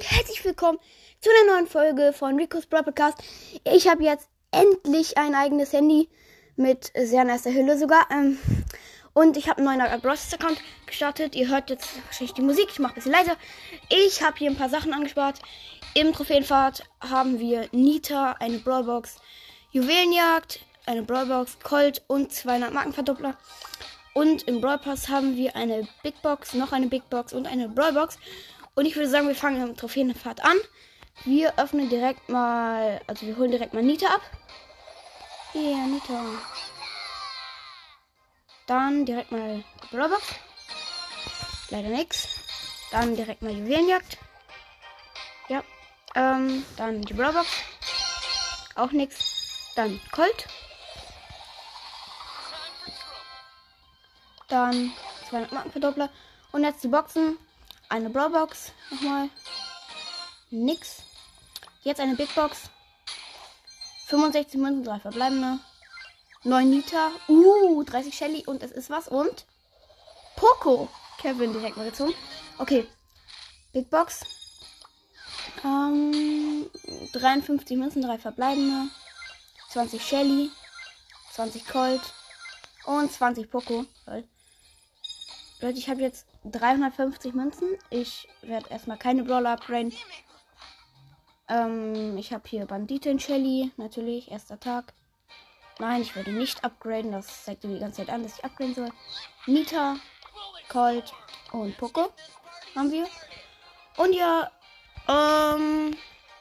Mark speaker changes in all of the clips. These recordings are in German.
Speaker 1: und herzlich willkommen zu einer neuen Folge von Rico's Brawl Podcast. Ich habe jetzt endlich ein eigenes Handy mit sehr nicer Hülle sogar. Ähm, und ich habe einen neuen Brawl Account gestartet. Ihr hört jetzt wahrscheinlich die Musik. Ich mache ein bisschen leiser. Ich habe hier ein paar Sachen angespart. Im Trophäenfahrt haben wir Nita, eine Brawlbox, Juwelenjagd, eine Brawlbox, Colt und 200 Markenverdoppler. Und im Brawl Pass haben wir eine Big Box, noch eine Big Box und eine Brawl. Und ich würde sagen, wir fangen mit Trophäenfahrt an. Wir öffnen direkt mal, also wir holen direkt mal Nita ab. Ja, yeah, Nita. Dann direkt mal Brawl Box. Leider nix. Dann direkt mal Juwelenjagd. Ja. Ähm, dann die Brawl Box. Auch nix. Dann Colt. Dann 200 Markenverdoppler. Und jetzt die Boxen. Eine Brawlbox. Nochmal. Nix. Jetzt eine Big Box. 65 Münzen, 3 verbleibende. 9 Nita. Uh, 30 Shelly. Und es ist was. Und Poco. Kevin direkt mal gezogen. Okay. Big Box. Ähm, 53 Münzen, 3 verbleibende. 20 Shelly. 20 Colt. Und 20 Poco. Leute, ich habe jetzt 350 Münzen. Ich werde erstmal keine Brawler upgraden. Ähm, ich habe hier Banditin Shelly, natürlich, erster Tag. Nein, ich werde nicht upgraden. Das zeigt mir die ganze Zeit an, dass ich upgraden soll. Nita, Colt und Poco haben wir. Und ja, ähm,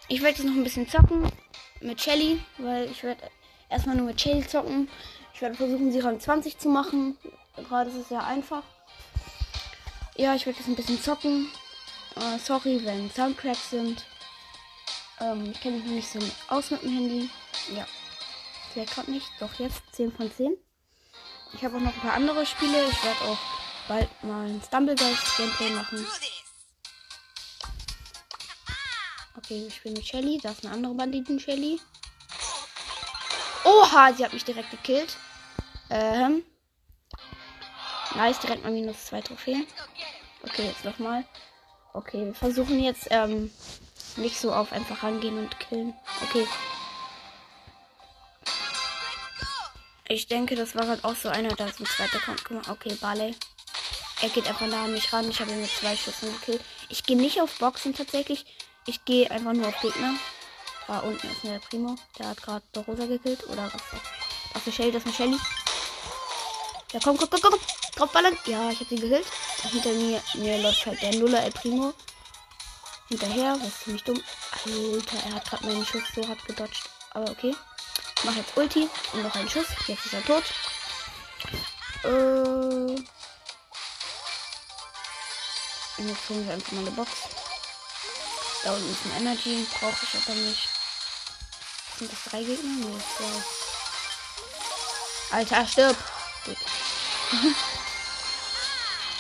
Speaker 1: ich werde jetzt noch ein bisschen zocken mit Shelly, weil ich werde erstmal nur mit Shelly zocken. Ich werde versuchen, sie Rang 20 zu machen. Gerade ist es sehr einfach. Ja, ich werde jetzt ein bisschen zocken. Uh, sorry, wenn Soundcracks sind. Ähm, ich kenne mich nicht so aus mit dem Handy. Ja. Vielleicht gerade nicht. Doch jetzt 10 von 10. Ich habe auch noch ein paar andere Spiele. Ich werde auch bald mal ein Stumbleguys Gameplay machen. Okay, wir spielen mit Shelly. Da ist eine andere Banditen Shelly. Oha, sie hat mich direkt gekillt. Ähm. Nice, direkt mal minus zwei Trophäen. Okay, jetzt nochmal. Okay, wir versuchen jetzt ähm, nicht so auf einfach rangehen und killen. Okay. Ich denke, das war halt auch so einer, der so zweiter kommt. Guck mal, okay, Barley. Er geht einfach da an mich ran. Ich habe ihn mit zwei Schüssen gekillt. Ich gehe nicht auf Boxen tatsächlich. Ich gehe einfach nur auf Gegner. Da unten ist der Primo. Der hat gerade der Rosa gekillt. Oder was? Das ist das ist Shelly. Ja, komm, komm, komm, komm. Draufballern. Ja, ich habe sie gekillt. Hinter mir, mir läuft halt der Nuller El Primo. Hinterher, was ist ziemlich dumm. Alter, er hat gerade meinen Schuss so hart gedodged. Aber okay. Mach jetzt Ulti und noch einen Schuss. Jetzt ist er tot. Äh. Und jetzt holen wir einfach mal eine Box. Da unten ist ein Energy. Brauche ich aber nicht. Sind das drei Gegner? Nee, zwei. Alter, stirb! Gut.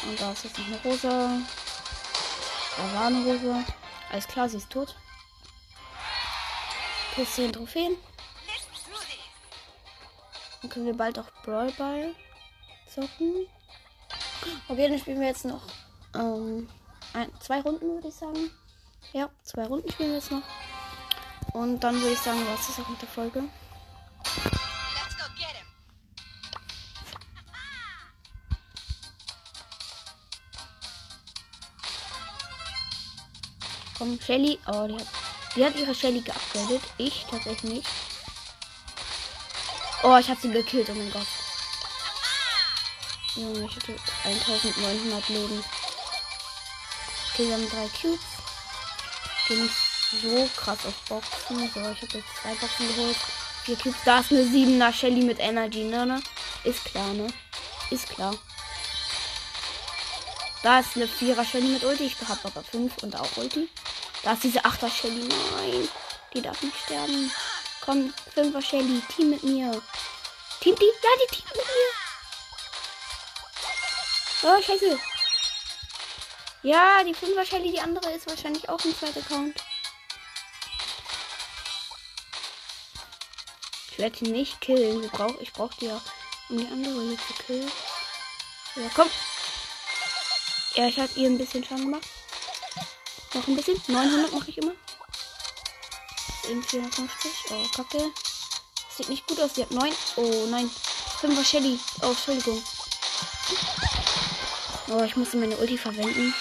Speaker 1: Und da ist jetzt noch eine Rosa. Da war eine Rosa. Alles klar, sie ist tot. Plus 10 Trophäen. Dann können wir bald auch Brawl Ball zocken. Okay, dann spielen wir jetzt noch ähm, ein, zwei Runden, würde ich sagen. Ja, zwei Runden spielen wir jetzt noch. Und dann würde ich sagen, was ist auch mit der Folge. Komm, Shelly. Oh, die hat, die hat ihre Shelly geupgradet. Ich tatsächlich nicht. Oh, ich habe sie gekillt. Oh mein Gott. Junge, ich hatte 1900 Leben. Okay, wir haben drei Cubes. Bin nicht so krass auf Boxen. So, ich habe jetzt zwei Boxen geholt. Vier Cubes. Da ist eine 7er Shelly mit Energy, ne, ne? Ist klar, ne? Ist klar. Da ist eine 4er Shelly mit Ulti. Ich habe aber 5 und auch Ulti. Da ist diese 8er Shelly. Nein. Die darf nicht sterben. Komm, 5er Shelly. Team mit mir. Team die? Ja, die Team mit mir. Oh, scheiße. Ja, die 5er Shelly, die andere ist wahrscheinlich auch ein zweiter Account. Ich werde sie nicht killen. Ich brauche ich brauch die ja, um die andere hier zu killen. Ja, komm. Ja, ich habe ihr ein bisschen Schaden gemacht. Noch ein bisschen. 900 mache ich immer. Eben 450. Oh, kacke. Sieht nicht gut aus. Sie hat 9. Oh, nein. 5er Shelly. Oh, Entschuldigung. Oh, ich musste meine Ulti verwenden.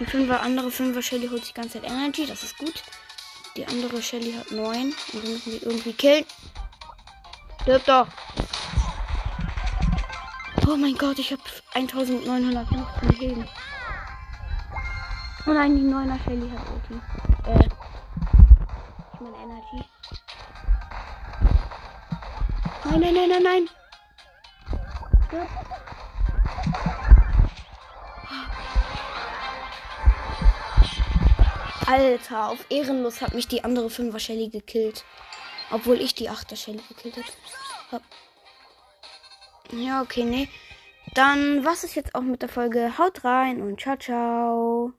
Speaker 1: Die 5er, andere 5er Shelly holt sich die ganze Zeit Energy. Das ist gut. Die andere Shelly hat 9. Und wir müssen die irgendwie killen. Stirb doch. Oh mein Gott, ich habe 1915 Leben. Oh nein, die 9er Shelly hat Ulti. Äh. Ich meine Energy. Nein, nein, nein, nein, nein. Stirb. Alter, auf Ehrenlos hat mich die andere 5er Shelly gekillt. Obwohl ich die 8er Shelly gekillt habe. Ja, okay, nee. Dann was ist jetzt auch mit der Folge. Haut rein und ciao, ciao.